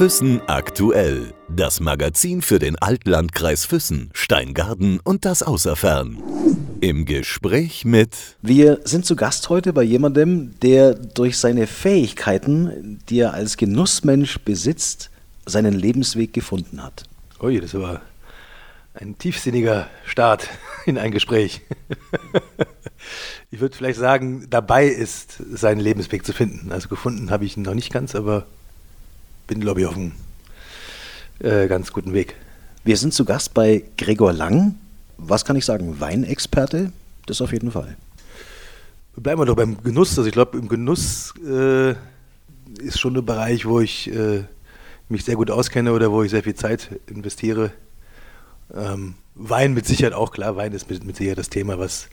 Füssen aktuell. Das Magazin für den Altlandkreis Füssen, Steingarten und das Außerfern. Im Gespräch mit. Wir sind zu Gast heute bei jemandem, der durch seine Fähigkeiten, die er als Genussmensch besitzt, seinen Lebensweg gefunden hat. Ui, das war ein tiefsinniger Start in ein Gespräch. ich würde vielleicht sagen, dabei ist, seinen Lebensweg zu finden. Also gefunden habe ich ihn noch nicht ganz, aber bin, glaube ich, auf einem äh, ganz guten Weg. Wir sind zu Gast bei Gregor Lang. Was kann ich sagen? Weinexperte? Das auf jeden Fall. Bleiben wir doch beim Genuss. Also ich glaube, im Genuss äh, ist schon ein Bereich, wo ich äh, mich sehr gut auskenne oder wo ich sehr viel Zeit investiere. Ähm, Wein mit Sicherheit auch, klar, Wein ist mit, mit Sicherheit das Thema, was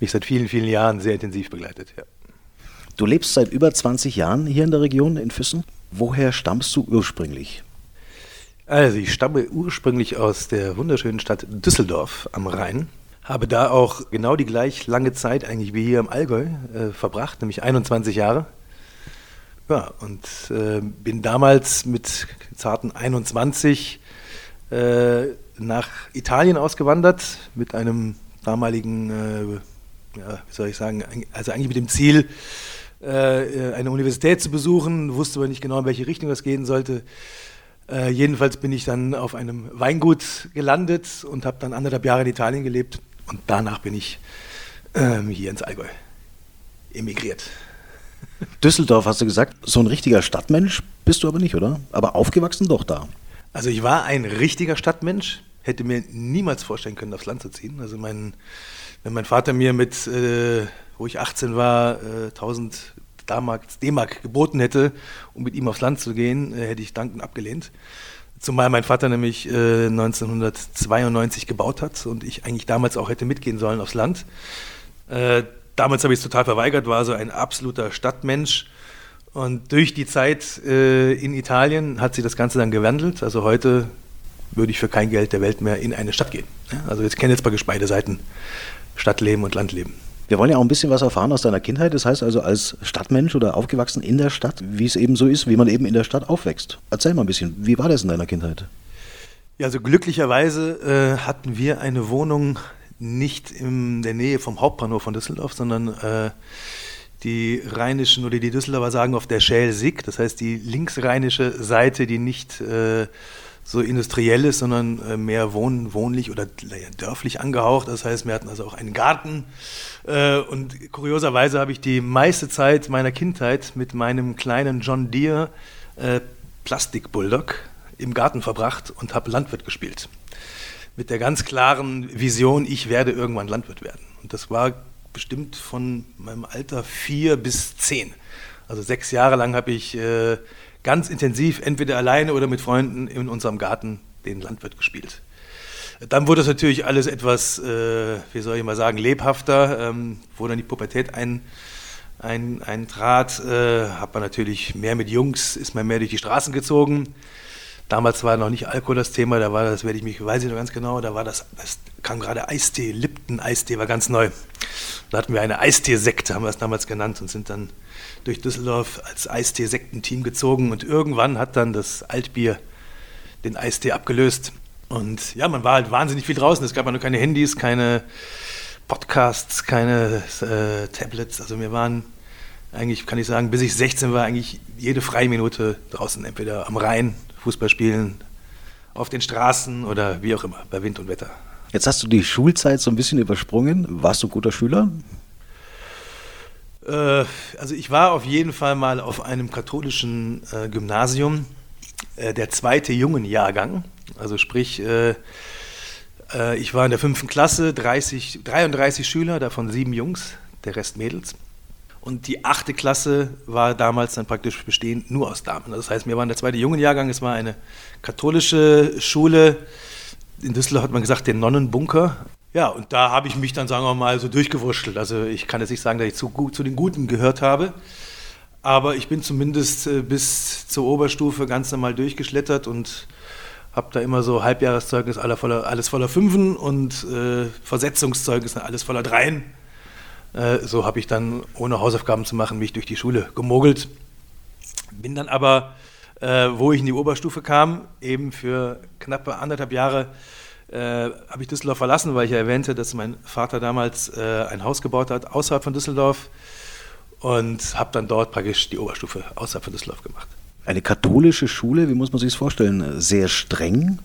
mich seit vielen, vielen Jahren sehr intensiv begleitet. Ja. Du lebst seit über 20 Jahren hier in der Region in Füssen. Woher stammst du ursprünglich? Also ich stamme ursprünglich aus der wunderschönen Stadt Düsseldorf am Rhein. Habe da auch genau die gleich lange Zeit eigentlich wie hier im Allgäu äh, verbracht, nämlich 21 Jahre. Ja, und äh, bin damals mit zarten 21 äh, nach Italien ausgewandert mit einem damaligen, äh, ja, wie soll ich sagen, also eigentlich mit dem Ziel, eine Universität zu besuchen, wusste aber nicht genau, in welche Richtung das gehen sollte. Äh, jedenfalls bin ich dann auf einem Weingut gelandet und habe dann anderthalb Jahre in Italien gelebt und danach bin ich ähm, hier ins Allgäu emigriert. Düsseldorf hast du gesagt, so ein richtiger Stadtmensch bist du aber nicht, oder? Aber aufgewachsen doch da. Also ich war ein richtiger Stadtmensch, hätte mir niemals vorstellen können, aufs Land zu ziehen. Also mein, wenn mein Vater mir mit, äh, wo ich 18 war, äh, 1000 D-Mark geboten hätte, um mit ihm aufs Land zu gehen, äh, hätte ich dankend abgelehnt. Zumal mein Vater nämlich äh, 1992 gebaut hat und ich eigentlich damals auch hätte mitgehen sollen aufs Land. Äh, damals habe ich es total verweigert, war so ein absoluter Stadtmensch. Und durch die Zeit äh, in Italien hat sich das Ganze dann gewandelt. Also heute würde ich für kein Geld der Welt mehr in eine Stadt gehen. Also jetzt kenne jetzt praktisch beide Seiten, Stadtleben und Landleben. Wir wollen ja auch ein bisschen was erfahren aus deiner Kindheit. Das heißt also als Stadtmensch oder aufgewachsen in der Stadt, wie es eben so ist, wie man eben in der Stadt aufwächst. Erzähl mal ein bisschen, wie war das in deiner Kindheit? Ja, also glücklicherweise äh, hatten wir eine Wohnung nicht in der Nähe vom Hauptbahnhof von Düsseldorf, sondern äh, die rheinischen oder die Düsseldorfer sagen auf der Schäl-Sick, das heißt die linksrheinische Seite, die nicht äh, so industriell ist, sondern äh, mehr wohn wohnlich oder dörflich angehaucht. Das heißt, wir hatten also auch einen Garten. Äh, und kurioserweise habe ich die meiste Zeit meiner Kindheit mit meinem kleinen John Deere äh, Plastik-Bulldog im Garten verbracht und habe Landwirt gespielt. Mit der ganz klaren Vision, ich werde irgendwann Landwirt werden. Und das war bestimmt von meinem Alter vier bis zehn. Also sechs Jahre lang habe ich ganz intensiv, entweder alleine oder mit Freunden in unserem Garten den Landwirt gespielt. Dann wurde es natürlich alles etwas, äh, wie soll ich mal sagen, lebhafter, ähm, wo dann die Pubertät ein, ein, eintrat, äh, hat man natürlich mehr mit Jungs, ist man mehr durch die Straßen gezogen. Damals war noch nicht Alkohol das Thema, da war das, werde ich mich, weiß ich noch ganz genau, da war das, das kam gerade Eistee, Lipton Eistee war ganz neu. Da hatten wir eine Eistee-Sekte, haben wir es damals genannt und sind dann durch Düsseldorf als Eistee-Sektenteam gezogen und irgendwann hat dann das Altbier den Eistee abgelöst. Und ja, man war halt wahnsinnig viel draußen. Es gab ja nur keine Handys, keine Podcasts, keine äh, Tablets. Also wir waren eigentlich, kann ich sagen, bis ich 16 war, eigentlich jede freie Minute draußen, entweder am Rhein, Fußball spielen, auf den Straßen oder wie auch immer, bei Wind und Wetter. Jetzt hast du die Schulzeit so ein bisschen übersprungen. Warst du ein guter Schüler? Äh, also ich war auf jeden Fall mal auf einem katholischen äh, Gymnasium, äh, der zweite Jungenjahrgang. Also sprich, ich war in der fünften Klasse, 30, 33 Schüler, davon sieben Jungs, der Rest Mädels. Und die achte Klasse war damals dann praktisch bestehend nur aus Damen. Das heißt, wir waren der zweite Jungenjahrgang, es war eine katholische Schule. In Düsseldorf hat man gesagt, den Nonnenbunker. Ja, und da habe ich mich dann, sagen wir mal, so durchgewurschtelt. Also ich kann jetzt nicht sagen, dass ich zu, zu den Guten gehört habe, aber ich bin zumindest äh, bis zur Oberstufe ganz normal durchgeschlittert und habe da immer so Halbjahreszeugnis alles voller, alles voller Fünfen und äh, Versetzungszeugnis alles voller Dreien. Äh, so habe ich dann, ohne Hausaufgaben zu machen, mich durch die Schule gemogelt. Bin dann aber äh, wo ich in die Oberstufe kam, eben für knappe anderthalb Jahre äh, habe ich Düsseldorf verlassen, weil ich ja erwähnte, dass mein Vater damals ein Haus gebaut hat außerhalb von Düsseldorf und habe dann dort praktisch die Oberstufe außerhalb von Düsseldorf gemacht. Eine katholische Schule, wie muss man sich das vorstellen? Sehr streng?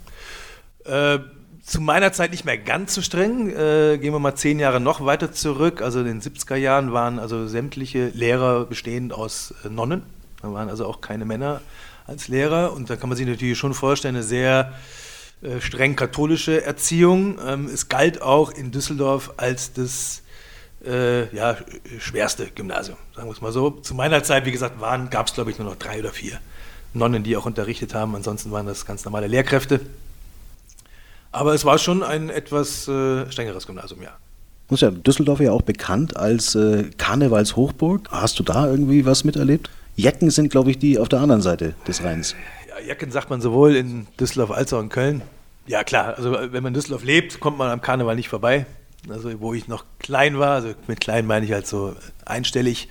Äh, zu meiner Zeit nicht mehr ganz so streng. Äh, gehen wir mal zehn Jahre noch weiter zurück. Also in den 70er Jahren waren also sämtliche Lehrer bestehend aus äh, Nonnen. Da waren also auch keine Männer als Lehrer. Und da kann man sich natürlich schon vorstellen, eine sehr äh, streng katholische Erziehung. Ähm, es galt auch in Düsseldorf als das äh, ja, schwerste Gymnasium, sagen wir es mal so. Zu meiner Zeit, wie gesagt, gab es, glaube ich, nur noch drei oder vier Nonnen, die auch unterrichtet haben. Ansonsten waren das ganz normale Lehrkräfte. Aber es war schon ein etwas äh, strengeres Gymnasium, ja. Ist ja Düsseldorf ja auch bekannt als äh, Karnevalshochburg. Hast du da irgendwie was miterlebt? Jecken sind, glaube ich, die auf der anderen Seite des Rheins. Ja, Jecken sagt man sowohl in Düsseldorf als auch in Köln. Ja, klar, also wenn man in Düsseldorf lebt, kommt man am Karneval nicht vorbei. Also wo ich noch klein war, also mit klein meine ich halt so einstellig,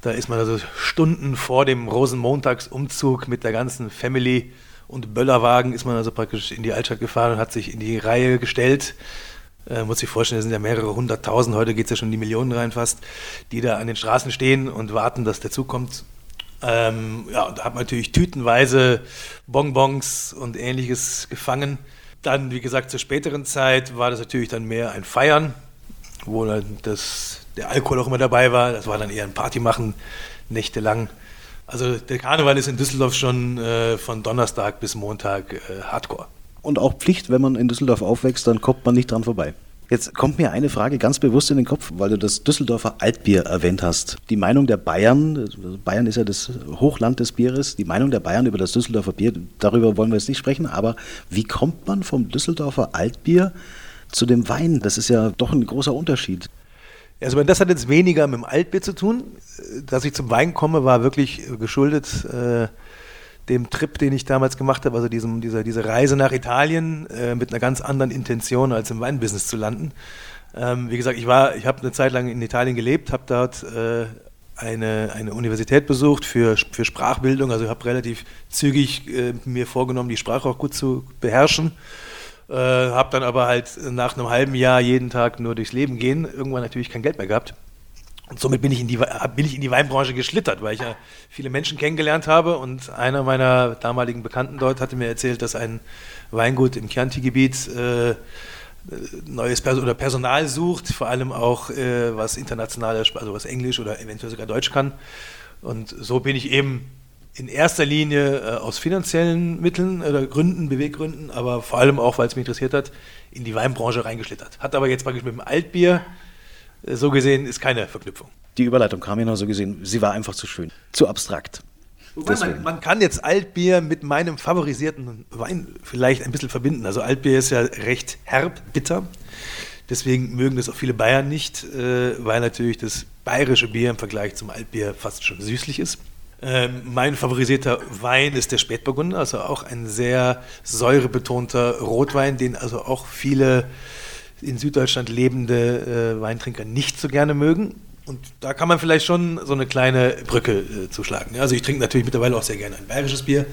da ist man also Stunden vor dem Rosenmontagsumzug mit der ganzen Family und Böllerwagen ist man also praktisch in die Altstadt gefahren und hat sich in die Reihe gestellt. Äh, muss sich vorstellen, es sind ja mehrere hunderttausend, heute geht es ja schon in die Millionen rein fast, die da an den Straßen stehen und warten, dass der Zug kommt. Ähm, ja, und da hat man natürlich tütenweise Bonbons und ähnliches gefangen. Dann, wie gesagt, zur späteren Zeit war das natürlich dann mehr ein Feiern, wo dann das, der Alkohol auch immer dabei war. Das war dann eher ein Party machen, nächtelang. Also der Karneval ist in Düsseldorf schon äh, von Donnerstag bis Montag äh, Hardcore. Und auch Pflicht, wenn man in Düsseldorf aufwächst, dann kommt man nicht dran vorbei. Jetzt kommt mir eine Frage ganz bewusst in den Kopf, weil du das Düsseldorfer Altbier erwähnt hast. Die Meinung der Bayern, Bayern ist ja das Hochland des Bieres, die Meinung der Bayern über das Düsseldorfer Bier, darüber wollen wir jetzt nicht sprechen, aber wie kommt man vom Düsseldorfer Altbier zu dem Wein? Das ist ja doch ein großer Unterschied. Also das hat jetzt weniger mit dem Altbier zu tun. Dass ich zum Wein komme, war wirklich geschuldet äh, dem Trip, den ich damals gemacht habe, also diesem, dieser, diese Reise nach Italien äh, mit einer ganz anderen Intention, als im Weinbusiness zu landen. Ähm, wie gesagt, ich ich habe eine Zeit lang in Italien gelebt, habe dort äh, eine, eine Universität besucht für, für Sprachbildung, also habe relativ zügig äh, mir vorgenommen, die Sprache auch gut zu beherrschen. Äh, habe dann aber halt nach einem halben Jahr jeden Tag nur durchs Leben gehen, irgendwann natürlich kein Geld mehr gehabt und somit bin ich, in die, bin ich in die Weinbranche geschlittert, weil ich ja viele Menschen kennengelernt habe. Und einer meiner damaligen Bekannten dort hatte mir erzählt, dass ein Weingut im Chianti-Gebiet äh, neues Pers oder Personal sucht, vor allem auch äh, was internationale, also was Englisch oder eventuell sogar Deutsch kann. Und so bin ich eben in erster Linie äh, aus finanziellen Mitteln oder Gründen, Beweggründen, aber vor allem auch, weil es mich interessiert hat, in die Weinbranche reingeschlittert. Hat aber jetzt praktisch mit dem Altbier so gesehen ist keine Verknüpfung. Die Überleitung kam ja noch so gesehen, sie war einfach zu schön, zu abstrakt. Man, man, kann jetzt Altbier mit meinem favorisierten Wein vielleicht ein bisschen verbinden. Also Altbier ist ja recht herb, bitter. Deswegen mögen das auch viele Bayern nicht, äh, weil natürlich das bayerische Bier im Vergleich zum Altbier fast schon süßlich ist. Ähm, mein favorisierter Wein ist der Spätburgunder, also auch ein sehr säurebetonter Rotwein, den also auch viele in Süddeutschland lebende äh, Weintrinker nicht so gerne mögen. Und da kann man vielleicht schon so eine kleine Brücke äh, zuschlagen. Also ich trinke natürlich mittlerweile auch sehr gerne ein bayerisches Bier.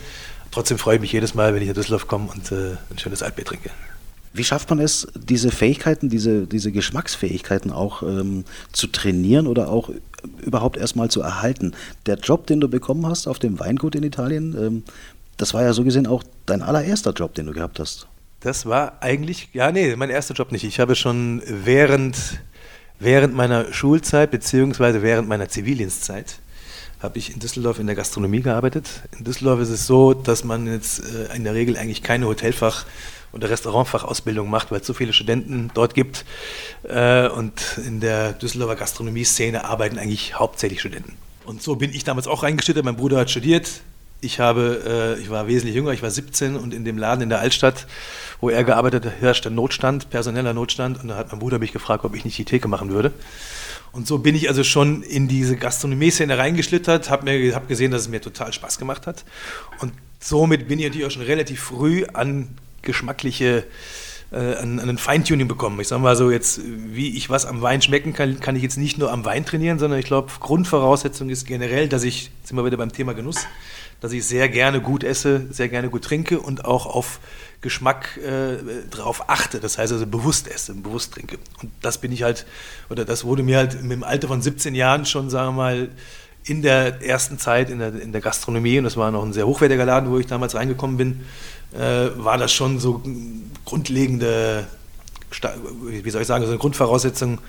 Trotzdem freue ich mich jedes Mal, wenn ich nach Düsseldorf komme und äh, ein schönes Altbier trinke. Wie schafft man es, diese Fähigkeiten, diese, diese Geschmacksfähigkeiten auch ähm, zu trainieren oder auch überhaupt erstmal zu erhalten? Der Job, den du bekommen hast auf dem Weingut in Italien, ähm, das war ja so gesehen auch dein allererster Job, den du gehabt hast. Das war eigentlich, ja, nee, mein erster Job nicht. Ich habe schon während, während meiner Schulzeit, beziehungsweise während meiner Zivildienstzeit, habe ich in Düsseldorf in der Gastronomie gearbeitet. In Düsseldorf ist es so, dass man jetzt äh, in der Regel eigentlich keine Hotelfach- oder Restaurantfachausbildung macht, weil es so viele Studenten dort gibt. Äh, und in der Düsseldorfer Gastronomie-Szene arbeiten eigentlich hauptsächlich Studenten. Und so bin ich damals auch reingeschlittert. Mein Bruder hat studiert, ich habe, äh, ich war wesentlich jünger, ich war 17 und in dem Laden in der Altstadt, wo er gearbeitet hat, herrschte Notstand, personeller Notstand und da hat mein Bruder mich gefragt, ob ich nicht die Theke machen würde. Und so bin ich also schon in diese Gastronomie-Szene reingeschlittert, habe hab gesehen, dass es mir total Spaß gemacht hat und somit bin ich natürlich auch schon relativ früh an geschmackliche äh, an, an ein Feintuning bekommen. Ich sage mal so, jetzt, wie ich was am Wein schmecken kann, kann ich jetzt nicht nur am Wein trainieren, sondern ich glaube, Grundvoraussetzung ist generell, dass ich, jetzt sind wir wieder beim Thema Genuss, dass ich sehr gerne gut esse, sehr gerne gut trinke und auch auf Geschmack äh, drauf achte. Das heißt also bewusst esse, bewusst trinke. Und das bin ich halt, oder das wurde mir halt im Alter von 17 Jahren schon, sagen wir mal, in der ersten Zeit in der, in der Gastronomie, und das war noch ein sehr hochwertiger Laden, wo ich damals reingekommen bin, äh, war das schon so grundlegende, wie soll ich sagen, so eine Grundvoraussetzung,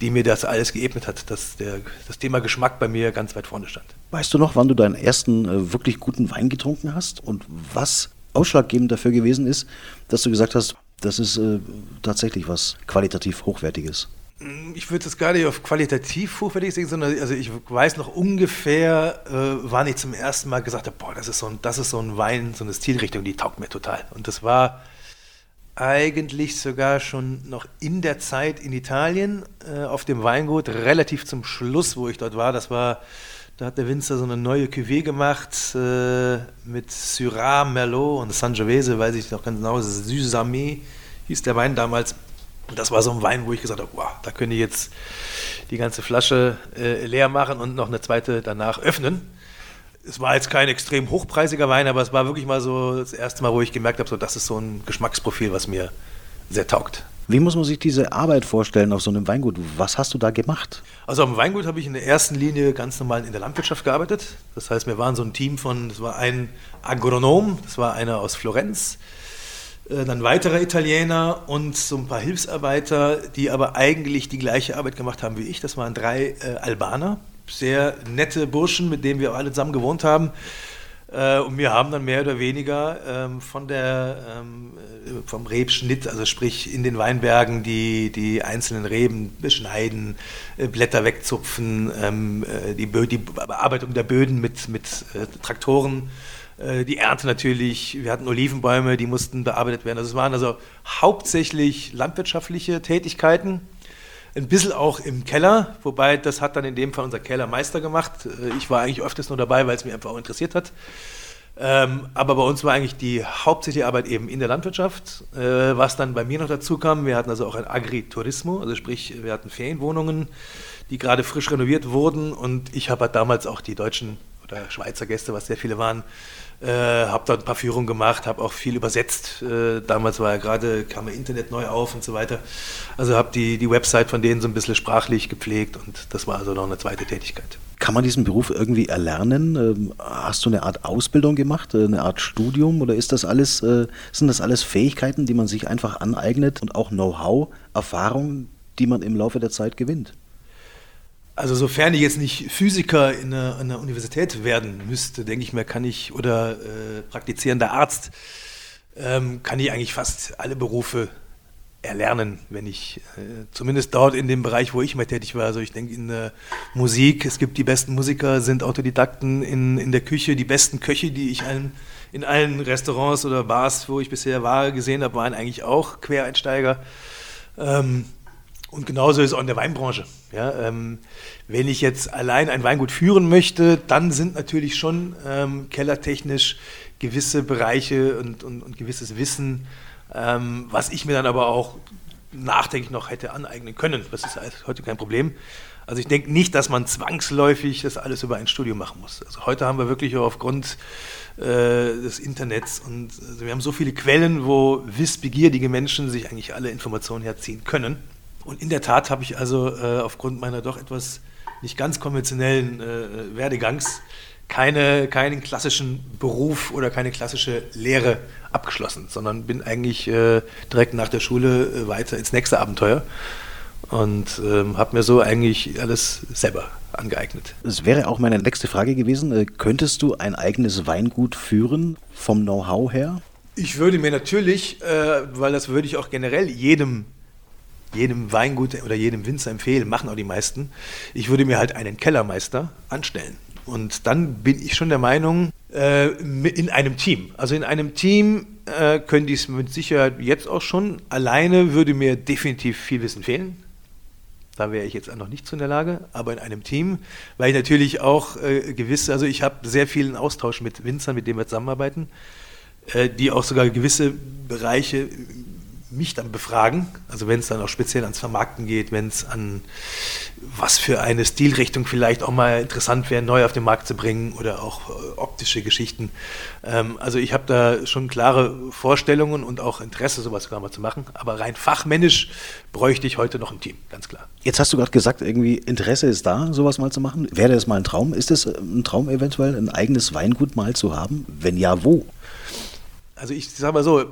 die mir das alles geebnet hat, dass der, das Thema Geschmack bei mir ganz weit vorne stand. Weißt du noch, wann du deinen ersten äh, wirklich guten Wein getrunken hast und was ausschlaggebend dafür gewesen ist, dass du gesagt hast, das ist äh, tatsächlich was qualitativ Hochwertiges? Ich würde es gar nicht auf qualitativ hochwertig sehen, sondern also ich weiß noch ungefähr, äh, wann ich zum ersten Mal gesagt habe, boah, das ist, so ein, das ist so ein Wein, so eine Stilrichtung, die taugt mir total. Und das war eigentlich sogar schon noch in der Zeit in Italien äh, auf dem Weingut, relativ zum Schluss, wo ich dort war. Das war, da hat der Winzer so eine neue Cuvée gemacht äh, mit Syrah, Merlot und Sangiovese, weiß ich noch ganz genau, Süßamé hieß der Wein damals. Und das war so ein Wein, wo ich gesagt habe, wow, da könnte ich jetzt die ganze Flasche äh, leer machen und noch eine zweite danach öffnen. Es war jetzt kein extrem hochpreisiger Wein, aber es war wirklich mal so das erste Mal, wo ich gemerkt habe, so, das ist so ein Geschmacksprofil, was mir sehr taugt. Wie muss man sich diese Arbeit vorstellen auf so einem Weingut? Was hast du da gemacht? Also auf dem Weingut habe ich in der ersten Linie ganz normal in der Landwirtschaft gearbeitet. Das heißt, wir waren so ein Team von, das war ein Agronom, das war einer aus Florenz, dann weitere Italiener und so ein paar Hilfsarbeiter, die aber eigentlich die gleiche Arbeit gemacht haben wie ich. Das waren drei äh, Albaner, sehr nette Burschen, mit denen wir alle zusammen gewohnt haben. Äh, und wir haben dann mehr oder weniger ähm, von der, ähm, äh, vom Rebschnitt, also sprich in den Weinbergen, die, die einzelnen Reben beschneiden, äh, Blätter wegzupfen, ähm, äh, die, die, Bearbeitung der Böden mit, mit Traktoren äh, die Ernte natürlich, wir hatten Olivenbäume, die mussten bearbeitet werden. Also es waren also hauptsächlich landwirtschaftliche Tätigkeiten, ein bisschen auch im Keller, wobei das hat dann in dem Fall unser Kellermeister gemacht. Äh, ich war eigentlich öfters nur dabei, weil es mich einfach auch interessiert hat. Ähm, aber bei uns war eigentlich die hauptsächliche Arbeit eben in der Landwirtschaft. Äh, was dann bei mir noch dazu kam, wir hatten also auch ein Agriturismo, also sprich, wir hatten Ferienwohnungen, die gerade frisch renoviert wurden und ich habe halt damals auch die deutschen oder Schweizer Gäste, was sehr viele waren, äh, habe dort ein paar Führungen gemacht, habe auch viel übersetzt. Äh, damals war ja gerade, kam ja Internet neu auf und so weiter. Also habe die, die Website von denen so ein bisschen sprachlich gepflegt und das war also noch eine zweite Tätigkeit. Kann man diesen Beruf irgendwie erlernen? Ähm, hast du eine Art Ausbildung gemacht, äh, eine Art Studium oder ist das alles, äh, sind das alles Fähigkeiten, die man sich einfach aneignet und auch Know-how, Erfahrung, die man im Laufe der Zeit gewinnt? Also sofern ich jetzt nicht Physiker in einer, einer Universität werden müsste, denke ich mir, kann ich, oder äh, praktizierender Arzt, ähm, kann ich eigentlich fast alle Berufe erlernen, wenn ich äh, zumindest dort in dem Bereich, wo ich mal tätig war. Also ich denke in der Musik, es gibt die besten Musiker, sind Autodidakten in, in der Küche, die besten Köche, die ich allen, in allen Restaurants oder Bars, wo ich bisher war, gesehen habe, waren eigentlich auch Quereinsteiger. Ähm, und genauso ist es auch in der Weinbranche. Ja, ähm, wenn ich jetzt allein ein Weingut führen möchte, dann sind natürlich schon ähm, kellertechnisch gewisse Bereiche und, und, und gewisses Wissen, ähm, was ich mir dann aber auch nachdenklich noch hätte aneignen können. Das ist heute kein Problem. Also ich denke nicht, dass man zwangsläufig das alles über ein Studium machen muss. Also heute haben wir wirklich aufgrund äh, des Internets und also wir haben so viele Quellen, wo wissbegierige Menschen sich eigentlich alle Informationen herziehen können. Und in der Tat habe ich also äh, aufgrund meiner doch etwas nicht ganz konventionellen äh, Werdegangs keine, keinen klassischen Beruf oder keine klassische Lehre abgeschlossen, sondern bin eigentlich äh, direkt nach der Schule äh, weiter ins nächste Abenteuer und ähm, habe mir so eigentlich alles selber angeeignet. Das wäre auch meine nächste Frage gewesen. Äh, könntest du ein eigenes Weingut führen vom Know-how her? Ich würde mir natürlich, äh, weil das würde ich auch generell jedem jedem Weingut oder jedem Winzer empfehlen, machen auch die meisten. Ich würde mir halt einen Kellermeister anstellen. Und dann bin ich schon der Meinung, äh, in einem Team. Also in einem Team äh, könnte ich es mit Sicherheit jetzt auch schon. Alleine würde mir definitiv viel Wissen fehlen. Da wäre ich jetzt noch nicht so in der Lage, aber in einem Team, weil ich natürlich auch äh, gewisse, also ich habe sehr vielen Austausch mit Winzern, mit denen wir zusammenarbeiten, äh, die auch sogar gewisse Bereiche mich dann befragen, also wenn es dann auch speziell ans Vermarkten geht, wenn es an was für eine Stilrichtung vielleicht auch mal interessant wäre, neu auf den Markt zu bringen oder auch äh, optische Geschichten. Ähm, also ich habe da schon klare Vorstellungen und auch Interesse, sowas sogar mal zu machen. Aber rein fachmännisch bräuchte ich heute noch ein Team, ganz klar. Jetzt hast du gerade gesagt, irgendwie Interesse ist da, sowas mal zu machen. Wäre das mal ein Traum? Ist es ein Traum eventuell, ein eigenes Weingut mal zu haben? Wenn ja, wo? Also ich sage mal so,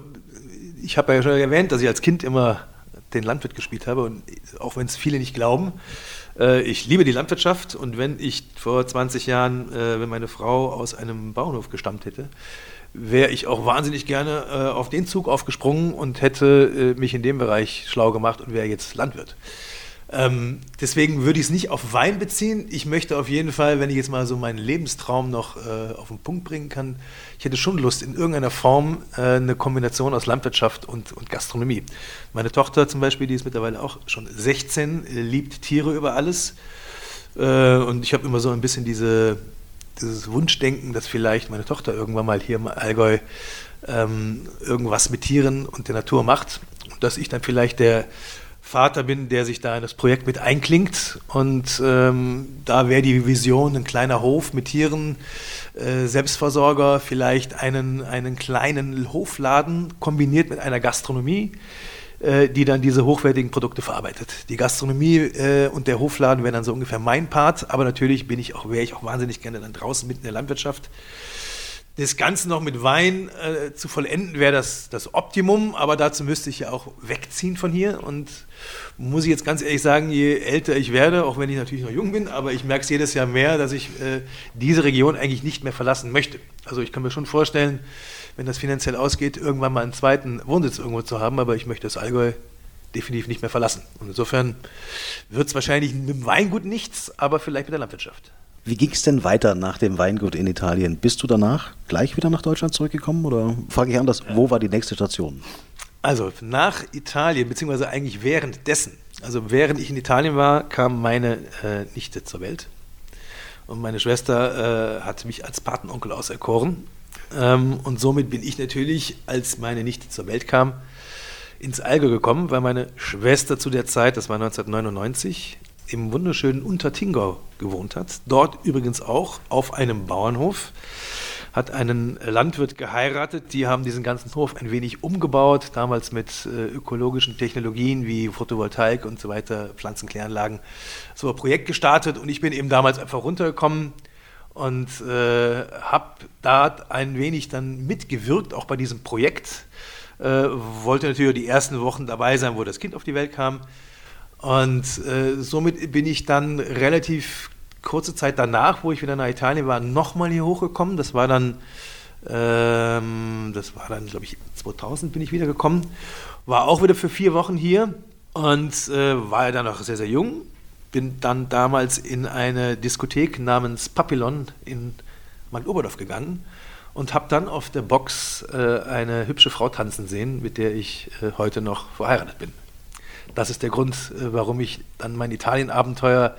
ich habe ja schon erwähnt, dass ich als Kind immer den Landwirt gespielt habe und auch wenn es viele nicht glauben, äh, ich liebe die Landwirtschaft und wenn ich vor 20 Jahren, äh, wenn meine Frau aus einem Bauernhof gestammt hätte, wäre ich auch wahnsinnig gerne äh, auf den Zug aufgesprungen und hätte äh, mich in dem Bereich schlau gemacht und wäre jetzt Landwirt. Ähm, deswegen würde ich es nicht auf Wein beziehen. Ich möchte auf jeden Fall, wenn ich jetzt mal so meinen Lebenstraum noch äh, auf den Punkt bringen kann, ich hätte schon Lust, in irgendeiner Form äh, eine Kombination aus Landwirtschaft und, und, Gastronomie. Meine Tochter zum Beispiel, die ist mittlerweile auch schon 16, äh, liebt Tiere über alles. Äh, und ich habe immer so ein bisschen diese, dieses Wunschdenken, dass vielleicht meine Tochter irgendwann mal hier im Allgäu ähm, irgendwas mit Tieren und der Natur macht. Und dass ich dann vielleicht der Vater bin, der sich da in das Projekt mit einklingt. Und ähm, da wäre die Vision ein kleiner Hof mit Tieren, äh, Selbstversorger, vielleicht einen, einen kleinen Hofladen kombiniert mit einer Gastronomie, äh, die dann diese hochwertigen Produkte verarbeitet. Die Gastronomie äh, und der Hofladen wären dann so ungefähr mein Part, aber natürlich bin ich auch, wäre ich auch wahnsinnig gerne dann draußen mitten in der Landwirtschaft das Ganze noch mit Wein äh, zu vollenden, wäre das das Optimum, aber dazu müsste ich ja auch wegziehen von hier. Und muss ich jetzt ganz ehrlich sagen, je älter ich werde, auch wenn ich natürlich noch jung bin, aber ich merke es jedes Jahr mehr, dass ich äh, diese Region eigentlich nicht mehr verlassen möchte. Also ich kann mir schon vorstellen, wenn das finanziell ausgeht, irgendwann mal einen zweiten Wohnsitz irgendwo zu haben, aber ich möchte das Allgäu definitiv nicht mehr verlassen. Und insofern wird es wahrscheinlich mit dem Weingut nichts, aber vielleicht mit der Landwirtschaft. Wie ging es denn weiter nach dem Weingut in Italien? Bist du danach gleich wieder nach Deutschland zurückgekommen oder frage ich anders, wo war die nächste Station? Also nach Italien, beziehungsweise eigentlich währenddessen, also während ich in Italien war, kam meine äh, Nichte zur Welt. Und meine Schwester äh, hat mich als Patenonkel auserkoren. Ähm, und somit bin ich natürlich, als meine Nichte zur Welt kam, ins Allgäu gekommen, weil meine Schwester zu der Zeit, das war 1999, im wunderschönen Untertingau gewohnt hat. Dort übrigens auch auf einem Bauernhof. Hat einen Landwirt geheiratet, die haben diesen ganzen Hof ein wenig umgebaut, damals mit äh, ökologischen Technologien wie Photovoltaik und so weiter, Pflanzenkläranlagen, so ein Projekt gestartet und ich bin eben damals einfach runtergekommen und äh, habe da ein wenig dann mitgewirkt, auch bei diesem Projekt. Äh, wollte natürlich die ersten Wochen dabei sein, wo das Kind auf die Welt kam. Und äh, somit bin ich dann relativ kurze Zeit danach, wo ich wieder nach Italien war, nochmal hier hochgekommen. Das war dann, ähm, das war dann, glaube ich, 2000 bin ich wieder gekommen. War auch wieder für vier Wochen hier und äh, war ja dann noch sehr, sehr jung. Bin dann damals in eine Diskothek namens Papillon in Oberdorf gegangen und habe dann auf der Box äh, eine hübsche Frau tanzen sehen, mit der ich äh, heute noch verheiratet bin. Das ist der Grund, äh, warum ich dann mein Italien-Abenteuer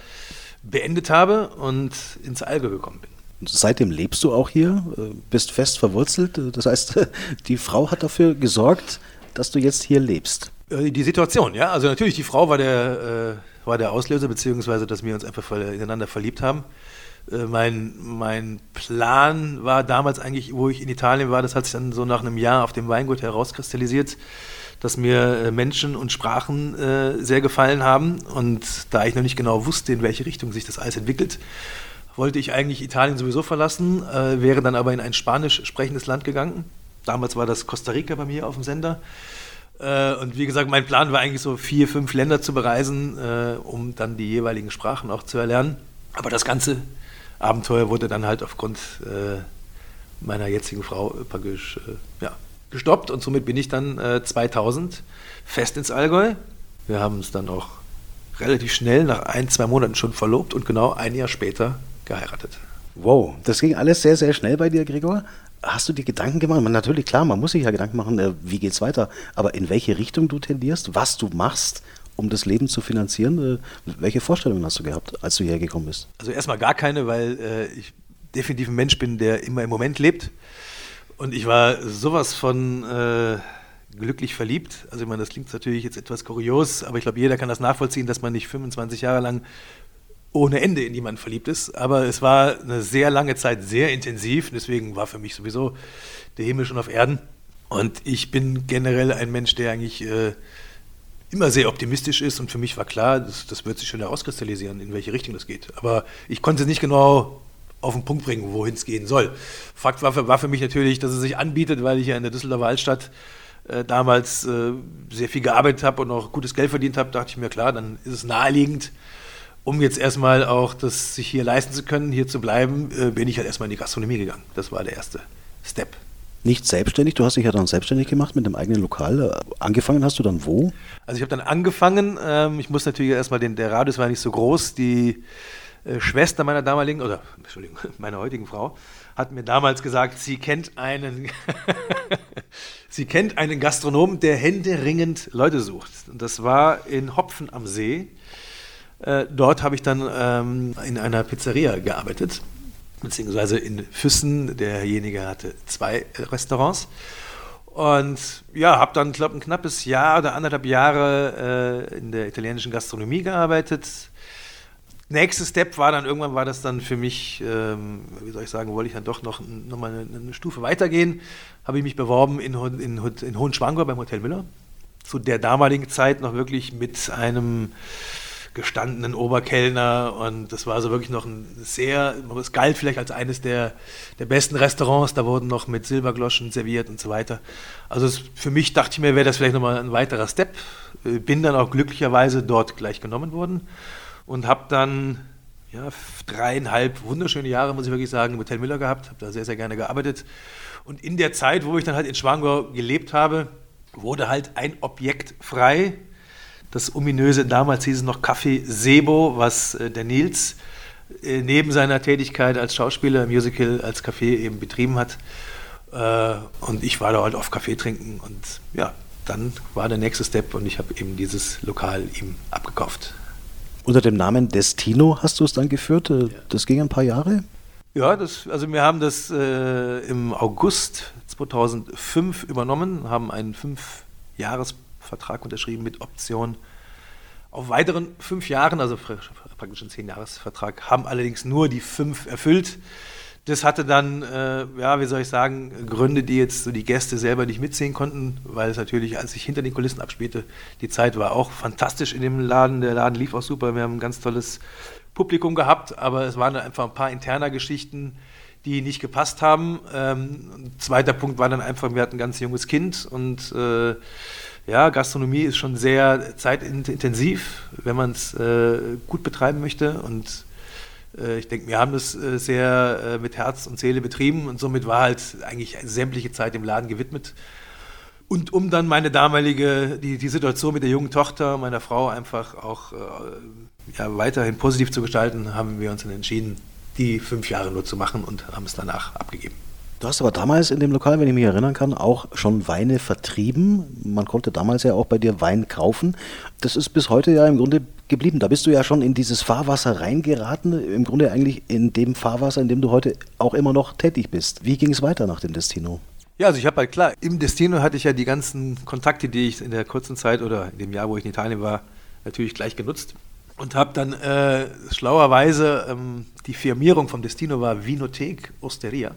beendet habe und ins Allgäu gekommen bin. Seitdem lebst du auch hier, äh, bist fest verwurzelt. Das heißt, die Frau hat dafür gesorgt, dass du jetzt hier lebst. Äh, die Situation, ja. Also natürlich, die Frau war der, äh, war der Auslöser, beziehungsweise, dass wir uns einfach ineinander verliebt haben. Äh, mein, mein Plan war damals eigentlich, wo ich in Italien war, das hat sich dann so nach einem Jahr auf dem Weingut herauskristallisiert, dass mir äh, Menschen und Sprachen äh, sehr gefallen haben. Und da ich noch nicht genau wusste, in welche Richtung sich das alles entwickelt, wollte ich eigentlich Italien sowieso verlassen, äh, wäre dann aber in ein spanisch sprechendes Land gegangen. Damals war das Costa Rica bei mir auf dem Sender. Und wie gesagt, mein Plan war eigentlich so vier, fünf Länder zu bereisen, um dann die jeweiligen Sprachen auch zu erlernen. Aber das ganze Abenteuer wurde dann halt aufgrund meiner jetzigen Frau praktisch ja, gestoppt und somit bin ich dann äh, 2000 fest ins Allgäu. Wir haben es dann auch relativ schnell nach ein, zwei Monaten schon verlobt und genau ein Jahr später geheiratet. Wow, das ging alles sehr, sehr schnell bei dir, Gregor. Hast du dir Gedanken gemacht? Man, natürlich, klar, man muss sich ja Gedanken machen, äh, wie geht's weiter, aber in welche Richtung du tendierst, was du machst, um das Leben zu finanzieren. Äh, welche Vorstellungen hast du gehabt, als du hierher gekommen bist? Also erstmal gar keine, weil äh, ich definitiv ein Mensch bin, der immer im Moment lebt. Und ich war sowas von äh, glücklich verliebt. Also ich meine, das klingt natürlich jetzt etwas kurios, aber ich glaube, jeder kann das nachvollziehen, dass man nicht 25 Jahre lang ohne Ende in jemanden verliebt ist. Aber es war eine sehr lange Zeit sehr intensiv. Deswegen war für mich sowieso der Himmel schon auf Erden. Und ich bin generell ein Mensch, der eigentlich äh, immer sehr optimistisch ist. Und für mich war klar, das, das wird sich schon herauskristallisieren, in welche Richtung das geht. Aber ich konnte nicht genau auf den Punkt bringen, wohin es gehen soll. Fakt war für, war für mich natürlich, dass es sich anbietet, weil ich ja in der Düsseldorfer Altstadt äh, damals äh, sehr viel gearbeitet habe und auch gutes Geld verdient habe, dachte ich mir, klar, dann ist es naheliegend, um jetzt erstmal auch das sich hier leisten zu können, hier zu bleiben, äh, bin ich halt erstmal in die Gastronomie gegangen. Das war der erste Step. Nicht selbstständig, du hast dich ja dann selbstständig gemacht mit dem eigenen Lokal. Angefangen hast du dann wo? Also ich habe dann angefangen, ähm, ich muss natürlich erstmal, den, der Radius war nicht so groß, die äh, Schwester meiner damaligen, oder Entschuldigung, meiner heutigen Frau, hat mir damals gesagt, sie kennt einen, sie kennt einen Gastronomen, der händeringend Leute sucht. Das war in Hopfen am See. Äh, dort habe ich dann ähm, in einer Pizzeria gearbeitet, beziehungsweise in Füssen. Derjenige hatte zwei Restaurants. Und ja, habe dann, glaube ich, ein knappes Jahr oder anderthalb Jahre äh, in der italienischen Gastronomie gearbeitet nächste Step war dann, irgendwann war das dann für mich, ähm, wie soll ich sagen, wollte ich dann doch noch, noch mal eine, eine Stufe weitergehen, habe ich mich beworben in, in, in Hohenschwangau beim Hotel Müller. Zu der damaligen Zeit noch wirklich mit einem gestandenen Oberkellner und das war so wirklich noch ein sehr, es galt vielleicht als eines der, der besten Restaurants, da wurden noch mit Silbergloschen serviert und so weiter. Also es, für mich dachte ich mir, wäre das vielleicht nochmal ein weiterer Step. Bin dann auch glücklicherweise dort gleich genommen worden und habe dann ja, dreieinhalb wunderschöne Jahre, muss ich wirklich sagen, im Hotel Müller gehabt, habe da sehr, sehr gerne gearbeitet. Und in der Zeit, wo ich dann halt in Schwangau gelebt habe, wurde halt ein Objekt frei. Das ominöse, damals hieß es noch Café Sebo, was äh, der Nils äh, neben seiner Tätigkeit als Schauspieler im Musical als Café eben betrieben hat. Äh, und ich war da halt auf Kaffee trinken und ja, dann war der nächste Step und ich habe eben dieses Lokal ihm abgekauft. Unter dem Namen Destino hast du es dann geführt. Äh, das ging ein paar Jahre? Ja, das, also wir haben das äh, im August 2005 übernommen, haben einen Fünfjahresvertrag unterschrieben mit Option auf weiteren fünf Jahren, also praktisch einen Zehnjahresvertrag, haben allerdings nur die fünf erfüllt. Das hatte dann, äh, ja, wie soll ich sagen, Gründe, die jetzt so die Gäste selber nicht mitsehen konnten, weil es natürlich, als sich hinter den Kulissen abspielte, die Zeit war auch fantastisch in dem Laden. Der Laden lief auch super. Wir haben ein ganz tolles Publikum gehabt, aber es waren einfach ein paar interner Geschichten, die nicht gepasst haben. Ähm, zweiter Punkt war dann einfach, wir hatten ein ganz junges Kind und äh, ja, Gastronomie ist schon sehr zeitintensiv, wenn man es äh, gut betreiben möchte und ich denke, wir haben das äh, sehr äh, mit Herz und Seele betrieben und somit war halt eigentlich sämtliche Zeit im Laden gewidmet. Und um dann meine damalige, die, die Situation mit der jungen Tochter meiner Frau einfach auch ja, weiterhin positiv zu gestalten, haben wir uns dann entschieden, die fünf Jahre nur zu machen und haben es danach abgegeben. Du hast aber damals in dem Lokal, wenn ich mich erinnern kann, auch schon Weine vertrieben. Man konnte damals ja auch bei dir Wein kaufen. Das ist bis heute ja im Grunde geblieben. Da bist du ja schon in dieses Fahrwasser reingeraten. Im Grunde eigentlich in dem Fahrwasser, in dem du heute auch immer noch tätig bist. Wie ging es weiter nach dem Destino? Ja, also ich habe halt klar, im Destino hatte ich ja die ganzen Kontakte, die ich in der kurzen Zeit oder in dem Jahr, wo ich in Italien war, natürlich gleich genutzt und habe dann äh, schlauerweise ähm, die Firmierung vom Destino war Vinothek Osteria.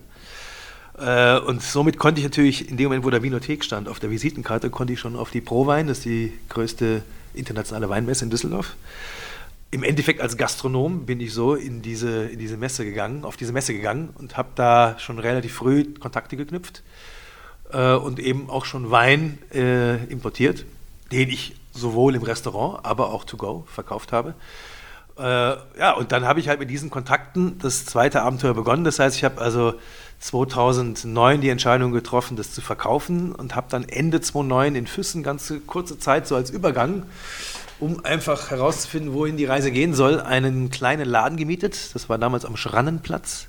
Äh, und somit konnte ich natürlich, in dem Moment, wo der Winothek stand, auf der Visitenkarte, konnte ich schon auf die ProWein, das ist die größte internationale Weinmesse in Düsseldorf. Im Endeffekt als Gastronom bin ich so in diese, in diese Messe gegangen, auf diese Messe gegangen und habe da schon relativ früh Kontakte geknüpft äh, und eben auch schon Wein äh, importiert, den ich sowohl im Restaurant, aber auch to go verkauft habe. Äh, ja, und dann habe ich halt mit diesen Kontakten das zweite Abenteuer begonnen. Das heißt, ich habe also 2009 die Entscheidung getroffen, das zu verkaufen und habe dann Ende 2009 in Füssen ganz kurze Zeit so als Übergang, um einfach herauszufinden, wohin die Reise gehen soll, einen kleinen Laden gemietet. Das war damals am Schrannenplatz.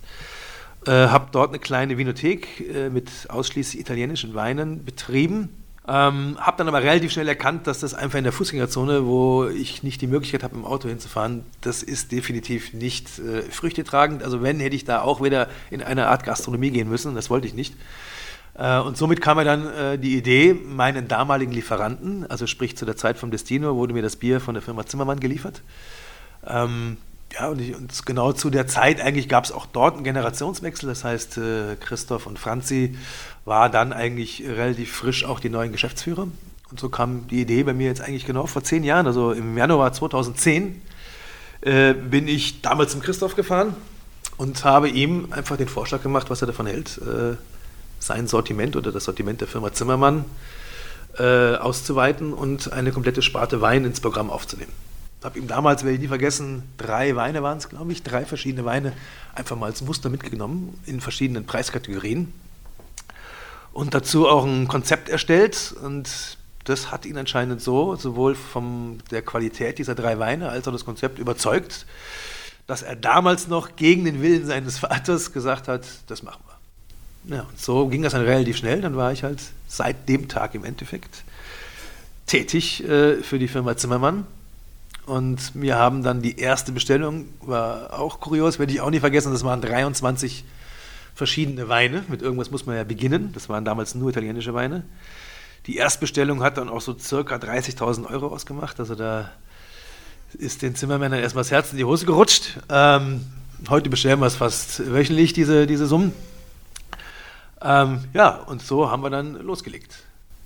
Äh, habe dort eine kleine Vinothek äh, mit ausschließlich italienischen Weinen betrieben ähm, habe dann aber relativ schnell erkannt, dass das einfach in der Fußgängerzone, wo ich nicht die Möglichkeit habe, im Auto hinzufahren, das ist definitiv nicht äh, früchtetragend. Also wenn, hätte ich da auch wieder in eine Art Gastronomie gehen müssen. Das wollte ich nicht. Äh, und somit kam mir dann äh, die Idee, meinen damaligen Lieferanten, also sprich zu der Zeit vom Destino, wurde mir das Bier von der Firma Zimmermann geliefert. Ähm, ja, und, ich, und, genau zu der Zeit eigentlich gab es auch dort einen Generationswechsel. Das heißt, äh, Christoph und Franzi war dann eigentlich relativ frisch auch die neuen Geschäftsführer. Und so kam die Idee bei mir jetzt eigentlich genau vor zehn Jahren, also im Januar 2010, äh, bin ich damals zum Christoph gefahren und habe ihm einfach den Vorschlag gemacht, was er davon hält, äh, sein Sortiment oder das Sortiment der Firma Zimmermann äh, auszuweiten und eine komplette Sparte Wein ins Programm aufzunehmen. Ich habe ihm damals, werde ich nie vergessen, drei Weine waren es, glaube ich, drei verschiedene Weine einfach mal als Muster mitgenommen in verschiedenen Preiskategorien und dazu auch ein Konzept erstellt und das hat ihn anscheinend so, sowohl von der Qualität dieser drei Weine als auch das Konzept überzeugt, dass er damals noch gegen den Willen seines Vaters gesagt hat, das machen wir. Ja, und so ging das dann relativ schnell. Dann war ich halt seit dem Tag im Endeffekt tätig äh, für die Firma Zimmermann. Und wir haben dann die erste Bestellung, war auch kurios, werde ich auch nie vergessen, das waren 23 verschiedene Weine. Mit irgendwas muss man ja beginnen. Das waren damals nur italienische Weine. Die Erstbestellung hat dann auch so circa 30.000 Euro ausgemacht. Also da ist den Zimmermännern erstmal das Herz in die Hose gerutscht. Ähm, heute bestellen wir es fast wöchentlich, diese, diese Summen. Ähm, ja, und so haben wir dann losgelegt.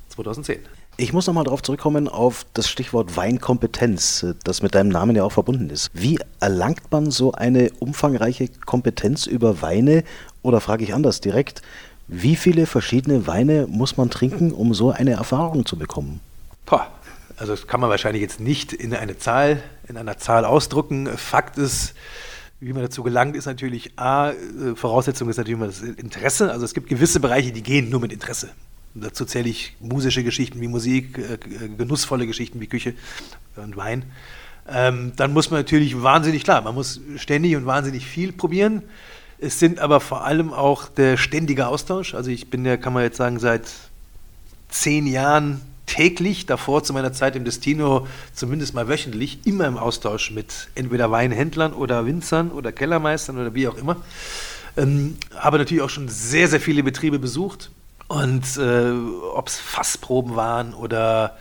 2010. Ich muss nochmal darauf zurückkommen auf das Stichwort Weinkompetenz, das mit deinem Namen ja auch verbunden ist. Wie erlangt man so eine umfangreiche Kompetenz über Weine? Oder frage ich anders direkt, wie viele verschiedene Weine muss man trinken, um so eine Erfahrung zu bekommen? Boah, also das kann man wahrscheinlich jetzt nicht in eine Zahl, in einer Zahl ausdrücken. Fakt ist, wie man dazu gelangt, ist natürlich A, äh, Voraussetzung ist natürlich immer das Interesse. Also es gibt gewisse Bereiche, die gehen nur mit Interesse. Und dazu zähle ich musische Geschichten wie Musik, äh, genussvolle Geschichten wie Küche und Wein. Ähm, dann muss man natürlich wahnsinnig klar, man muss ständig und wahnsinnig viel probieren. Es sind aber vor allem auch der ständige Austausch. Also ich bin ja, kann man jetzt sagen, seit zehn Jahren täglich, davor zu meiner Zeit im Destino zumindest mal wöchentlich, immer im Austausch mit entweder Weinhändlern oder Winzern oder Kellermeistern oder wie auch immer. Ähm, habe natürlich auch schon sehr, sehr viele Betriebe besucht. Und äh, ob es Fassproben waren oder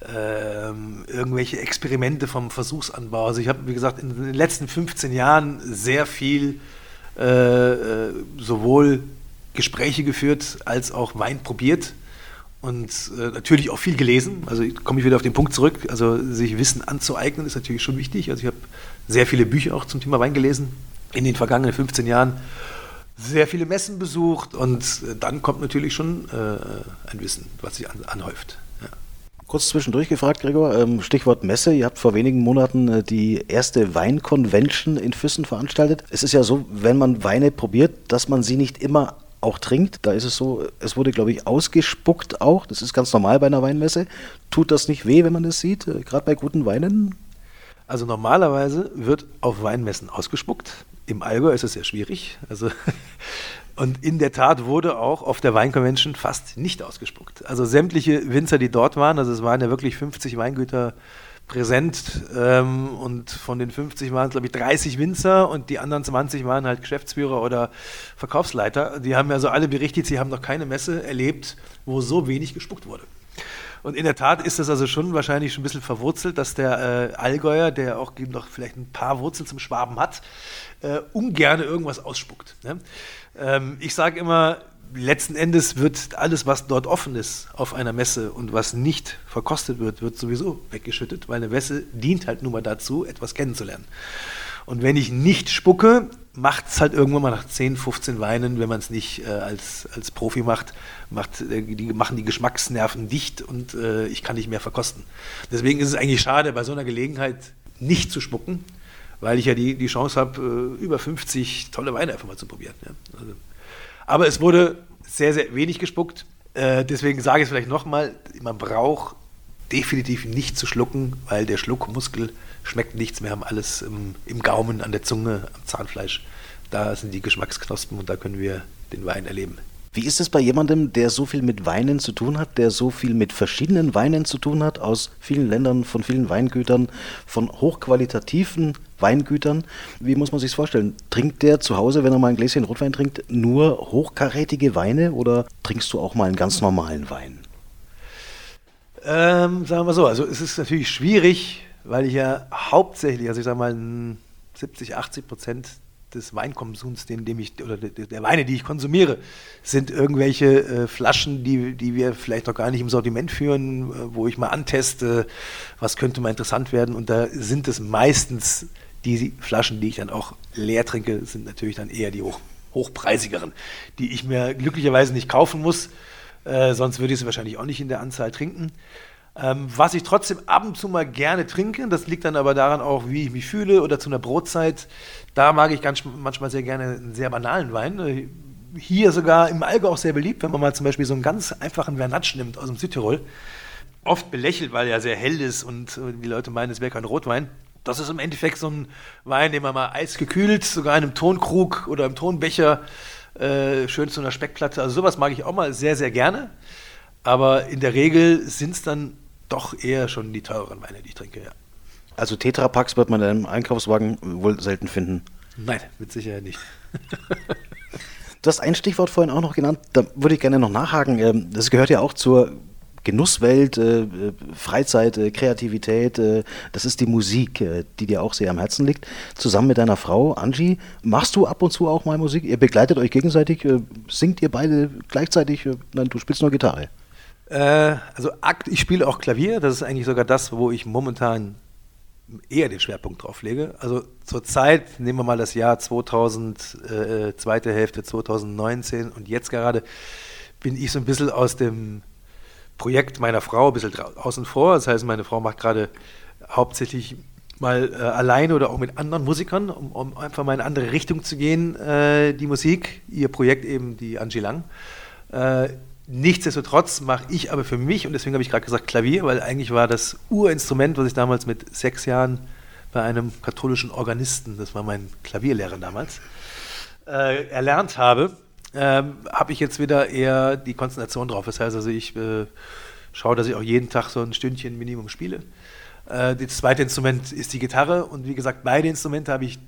äh, irgendwelche Experimente vom Versuchsanbau. Also ich habe, wie gesagt, in den letzten 15 Jahren sehr viel äh, äh, sowohl Gespräche geführt als auch Wein probiert und äh, natürlich auch viel gelesen. Also komme ich wieder auf den Punkt zurück. Also sich Wissen anzueignen ist natürlich schon wichtig. Also ich habe sehr viele Bücher auch zum Thema Wein gelesen in den vergangenen 15 Jahren. Sehr viele Messen besucht und äh, dann kommt natürlich schon äh, ein Wissen, was sich an, anhäuft. Kurz zwischendurch gefragt, Gregor, ähm, Stichwort Messe. Ihr habt vor wenigen Monaten äh, die erste Weinconvention in Füssen veranstaltet. Es ist ja so, wenn man Weine probiert, dass man sie nicht immer auch trinkt. Da ist es so, es wurde, glaube ich, ausgespuckt auch. Das ist ganz normal bei einer Weinmesse. Tut das nicht weh, wenn man das sieht, äh, gerade bei guten Weinen? Also normalerweise wird auf Weinmessen ausgespuckt. Im Allgäu ist es sehr schwierig. Also Und in der Tat wurde auch auf der Weinconvention fast nicht ausgespuckt. Also sämtliche Winzer, die dort waren, also es waren ja wirklich 50 Weingüter präsent ähm, und von den 50 waren es, glaube ich, 30 Winzer und die anderen 20 waren halt Geschäftsführer oder Verkaufsleiter. Die haben ja so alle berichtet, sie haben noch keine Messe erlebt, wo so wenig gespuckt wurde. Und in der Tat ist das also schon wahrscheinlich schon ein bisschen verwurzelt, dass der äh, Allgäuer, der auch noch vielleicht ein paar Wurzeln zum Schwaben hat, äh, ungern irgendwas ausspuckt. Ne? Ähm, ich sage immer, letzten Endes wird alles, was dort offen ist auf einer Messe und was nicht verkostet wird, wird sowieso weggeschüttet, weil eine Messe dient halt nur mal dazu, etwas kennenzulernen. Und wenn ich nicht spucke, macht es halt irgendwann mal nach 10, 15 Weinen, wenn man es nicht äh, als, als Profi macht, macht äh, die, machen die Geschmacksnerven dicht und äh, ich kann nicht mehr verkosten. Deswegen ist es eigentlich schade, bei so einer Gelegenheit nicht zu spucken, weil ich ja die, die Chance habe, äh, über 50 tolle Weine einfach mal zu probieren. Ja. Also, aber es wurde sehr, sehr wenig gespuckt. Äh, deswegen sage ich es vielleicht nochmal, man braucht definitiv nicht zu schlucken, weil der Schluckmuskel schmeckt nichts. Wir haben alles im, im Gaumen, an der Zunge, am Zahnfleisch. Da sind die Geschmacksknospen und da können wir den Wein erleben. Wie ist es bei jemandem, der so viel mit Weinen zu tun hat, der so viel mit verschiedenen Weinen zu tun hat, aus vielen Ländern, von vielen Weingütern, von hochqualitativen Weingütern? Wie muss man sich vorstellen? Trinkt der zu Hause, wenn er mal ein Gläschen Rotwein trinkt, nur hochkarätige Weine oder trinkst du auch mal einen ganz normalen Wein? Ähm, sagen wir so, also es ist natürlich schwierig, weil ich ja hauptsächlich, also ich sage mal 70, 80 Prozent des Weinkonsums, den, dem ich, oder der Weine, die ich konsumiere, sind irgendwelche äh, Flaschen, die, die wir vielleicht noch gar nicht im Sortiment führen, äh, wo ich mal anteste, was könnte mal interessant werden. Und da sind es meistens die Flaschen, die ich dann auch leer trinke, sind natürlich dann eher die hoch, hochpreisigeren, die ich mir glücklicherweise nicht kaufen muss. Äh, sonst würde ich sie wahrscheinlich auch nicht in der Anzahl trinken. Ähm, was ich trotzdem ab und zu mal gerne trinke, das liegt dann aber daran auch, wie ich mich fühle oder zu einer Brotzeit. Da mag ich ganz manchmal sehr gerne einen sehr banalen Wein. Äh, hier sogar im Allgäu auch sehr beliebt, wenn man mal zum Beispiel so einen ganz einfachen Vernatsch nimmt aus dem Südtirol. Oft belächelt, weil er sehr hell ist und äh, die Leute meinen, es wäre kein Rotwein. Das ist im Endeffekt so ein Wein, den man mal eisgekühlt, sogar in einem Tonkrug oder im Tonbecher, äh, schön zu einer Speckplatte. Also sowas mag ich auch mal sehr, sehr gerne. Aber in der Regel sind es dann doch eher schon die teureren Weine, die ich trinke, ja. Also Tetrapacks wird man in einem Einkaufswagen wohl selten finden. Nein, mit Sicherheit nicht. du hast ein Stichwort vorhin auch noch genannt, da würde ich gerne noch nachhaken. Ähm, das gehört ja auch zur Genusswelt, äh, Freizeit, äh, Kreativität, äh, das ist die Musik, die dir auch sehr am Herzen liegt. Zusammen mit deiner Frau Angie, machst du ab und zu auch mal Musik? Ihr begleitet euch gegenseitig, singt ihr beide gleichzeitig? Nein, du spielst nur Gitarre. Äh, also ich spiele auch Klavier, das ist eigentlich sogar das, wo ich momentan eher den Schwerpunkt drauf lege. Also zurzeit nehmen wir mal das Jahr 2000, äh, zweite Hälfte 2019 und jetzt gerade bin ich so ein bisschen aus dem Projekt meiner Frau ein bisschen außen vor. Das heißt, meine Frau macht gerade hauptsächlich mal äh, alleine oder auch mit anderen Musikern, um, um, einfach mal in eine andere Richtung zu gehen, äh, die Musik. Ihr Projekt eben die Angie Lang. Äh, Nichtsdestotrotz mache ich aber für mich, und deswegen habe ich gerade gesagt Klavier, weil eigentlich war das Urinstrument, was ich damals mit sechs Jahren bei einem katholischen Organisten, das war mein Klavierlehrer damals, äh, erlernt habe, äh, habe ich jetzt wieder eher die Konzentration drauf. Das heißt also, ich äh, schaue, dass ich auch jeden Tag so ein Stündchen Minimum spiele. Äh, das zweite Instrument ist die Gitarre und wie gesagt, beide Instrumente habe ich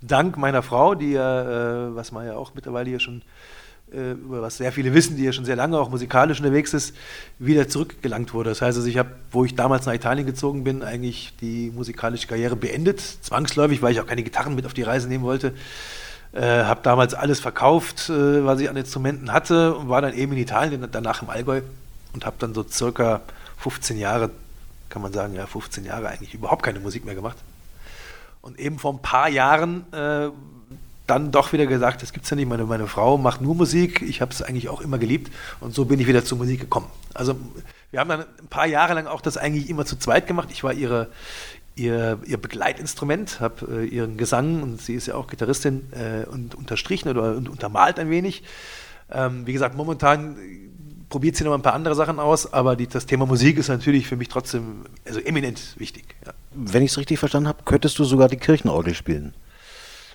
dank meiner Frau, die ja, äh, was man ja auch mittlerweile hier schon über was sehr viele wissen, die ja schon sehr lange auch musikalisch unterwegs ist, wieder zurückgelangt wurde. Das heißt also, ich habe, wo ich damals nach Italien gezogen bin, eigentlich die musikalische Karriere beendet, zwangsläufig, weil ich auch keine Gitarren mit auf die Reise nehmen wollte. Äh, habe damals alles verkauft, äh, was ich an Instrumenten hatte und war dann eben in Italien, danach im Allgäu und habe dann so circa 15 Jahre, kann man sagen, ja 15 Jahre eigentlich überhaupt keine Musik mehr gemacht. Und eben vor ein paar Jahren äh, dann doch wieder gesagt, das gibt es ja nicht, meine, meine Frau macht nur Musik, ich habe es eigentlich auch immer geliebt und so bin ich wieder zur Musik gekommen. Also wir haben dann ein paar Jahre lang auch das eigentlich immer zu zweit gemacht. Ich war ihre, ihr, ihr Begleitinstrument, habe äh, ihren Gesang und sie ist ja auch Gitarristin äh, und unterstrichen oder und untermalt ein wenig. Ähm, wie gesagt, momentan probiert sie noch ein paar andere Sachen aus, aber die, das Thema Musik ist natürlich für mich trotzdem also eminent wichtig. Ja. Wenn ich es richtig verstanden habe, könntest du sogar die Kirchenorgel spielen.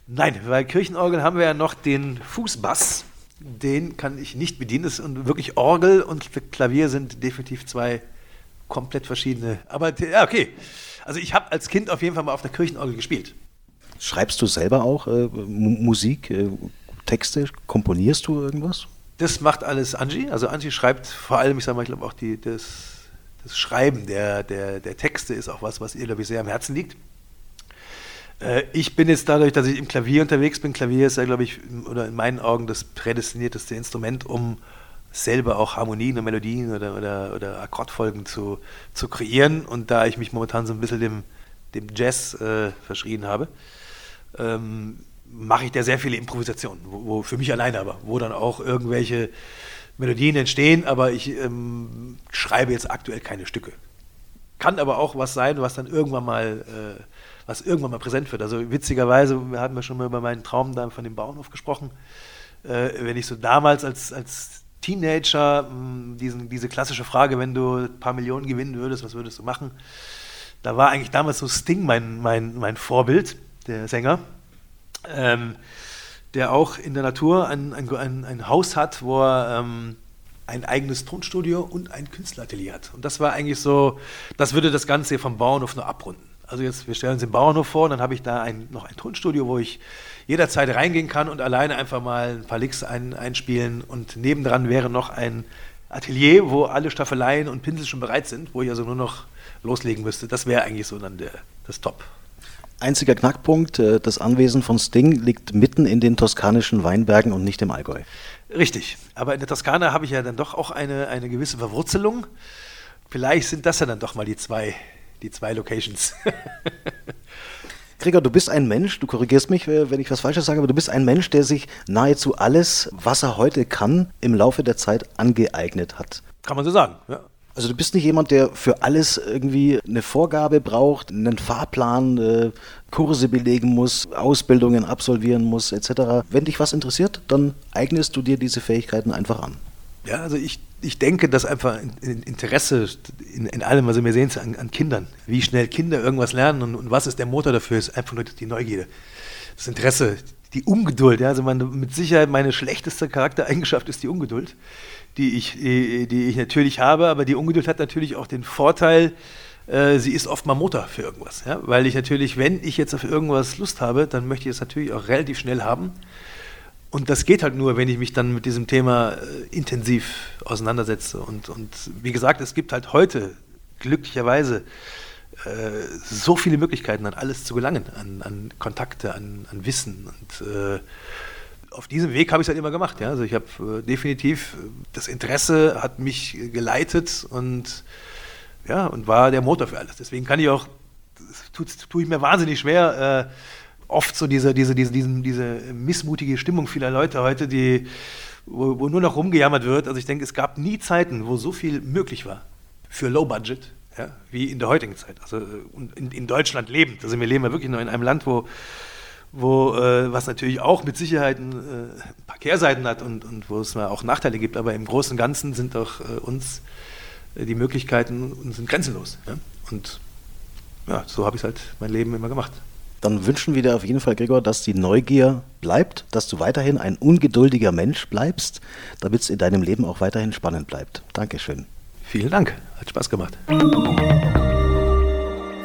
Nein, weil Kirchenorgel haben wir ja noch den Fußbass. Den kann ich nicht bedienen. Das ist wirklich Orgel und Klavier sind definitiv zwei komplett verschiedene. Aber ja, okay. Also ich habe als Kind auf jeden Fall mal auf der Kirchenorgel gespielt. Schreibst du selber auch äh, Musik, äh, Texte? Komponierst du irgendwas? Das macht alles Angie. Also Angie schreibt vor allem, ich sage mal, ich glaube auch die, das, das Schreiben der, der, der Texte ist auch was, was ihr, glaube ich, sehr am Herzen liegt. Äh, ich bin jetzt dadurch, dass ich im Klavier unterwegs bin, Klavier ist ja, glaube ich, oder in meinen Augen das prädestinierteste Instrument, um selber auch Harmonien und Melodien oder, oder, oder Akkordfolgen zu, zu kreieren. Und da ich mich momentan so ein bisschen dem, dem Jazz äh, verschrien habe, ähm, mache ich da sehr viele Improvisationen, wo, wo, für mich alleine aber, wo dann auch irgendwelche Melodien entstehen, aber ich ähm, schreibe jetzt aktuell keine Stücke. Kann aber auch was sein, was dann irgendwann mal äh, was irgendwann mal präsent wird. Also witzigerweise, wir hatten ja schon mal über meinen Traum da von dem Bauernhof gesprochen. Äh, wenn ich so damals als, als Teenager mh, hm, diesen, diese klassische Frage, wenn du ein paar Millionen gewinnen würdest, was würdest du machen? Da war eigentlich damals so Sting mein, mein, mein Vorbild, der Sänger. Ähm, der auch in der Natur ein, ein, ein, Haus hat, wo er ähm, ein eigenes Tonstudio und ein Künstleratelier hat. Und das war eigentlich so, das würde das Ganze vom Bauernhof nur abrunden. Also jetzt, wir stellen uns den Bauernhof vor, dann habe ich da ein, noch ein Tonstudio, wo ich jederzeit reingehen kann und alleine einfach mal ein paar Licks ein, einspielen. Und nebendran wäre noch ein Atelier, wo alle Staffeleien und Pinsel schon bereit sind, wo ich also nur noch loslegen müsste. Das wäre eigentlich so dann der, das Top. Einziger Knackpunkt, äh, das Anwesen von Sting liegt mitten in den toskanischen Weinbergen und nicht im Allgäu. Richtig, aber in der Toskana habe ich ja dann doch auch eine, eine gewisse Verwurzelung. Vielleicht sind das ja dann doch mal die zwei, die zwei Locations. Gregor, du bist ein Mensch, du korrigierst mich, äh, wenn ich was Falsches sage, aber du bist ein Mensch, der sich nahezu alles, was er heute kann, im Laufe der Zeit angeeignet hat. Kann man so sagen, ja. Also du bist nicht jemand, der für alles irgendwie eine Vorgabe braucht, einen Fahrplan, äh, Kurse belegen muss, Ausbildungen absolvieren muss, etc. Wenn dich was interessiert, dann eignest du dir diese Fähigkeiten einfach an. Ja, also ich, ich denke, dass einfach Interesse in, in allem, also wir sehen es an, an, Kindern, wie schnell Kinder irgendwas lernen und, und, was ist der Motor dafür, ist einfach nur die Neugierde. Das Interesse, die Ungeduld. Ja, also meine, mit Sicherheit meine schlechteste Charaktereigenschaft ist die Ungeduld die ich, die ich natürlich habe, aber die Ungeduld hat natürlich auch den Vorteil, äh, sie ist oft mal Motor für irgendwas. Ja? Weil ich natürlich, wenn ich jetzt auf irgendwas Lust habe, dann möchte ich es natürlich auch relativ schnell haben. Und das geht halt nur, wenn ich mich dann mit diesem Thema äh, intensiv auseinandersetze. Und, und wie gesagt, es gibt halt heute glücklicherweise äh, so viele Möglichkeiten, an alles zu gelangen, an, an Kontakte, an, an Wissen. Und äh, auf diesem Weg habe ich es halt immer gemacht. Ja? Also ich habe äh, definitiv, äh, das Interesse hat mich geleitet und, ja, und war der Motor für alles. Deswegen kann ich auch, tue tu ich mir wahnsinnig schwer, äh, oft so diese, diese, diese, diesen, diese missmutige Stimmung vieler Leute heute, die, wo, wo nur noch rumgejammert wird. Also ich denke, es gab nie Zeiten, wo so viel möglich war für Low Budget. Ja, wie in der heutigen Zeit. Also in, in Deutschland lebend. Also wir leben ja wirklich noch in einem Land, wo wo, äh, was natürlich auch mit Sicherheit ein, äh, ein paar Kehrseiten hat und, und wo es mal auch Nachteile gibt, aber im Großen und Ganzen sind auch äh, uns äh, die Möglichkeiten sind grenzenlos. Ja? Und ja, so habe ich halt mein Leben immer gemacht. Dann wünschen wir dir auf jeden Fall, Gregor, dass die Neugier bleibt, dass du weiterhin ein ungeduldiger Mensch bleibst, damit es in deinem Leben auch weiterhin spannend bleibt. Dankeschön. Vielen Dank, hat Spaß gemacht.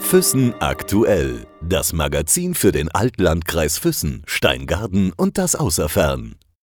Füssen aktuell. Das Magazin für den Altlandkreis Füssen, Steingarten und das Außerfern.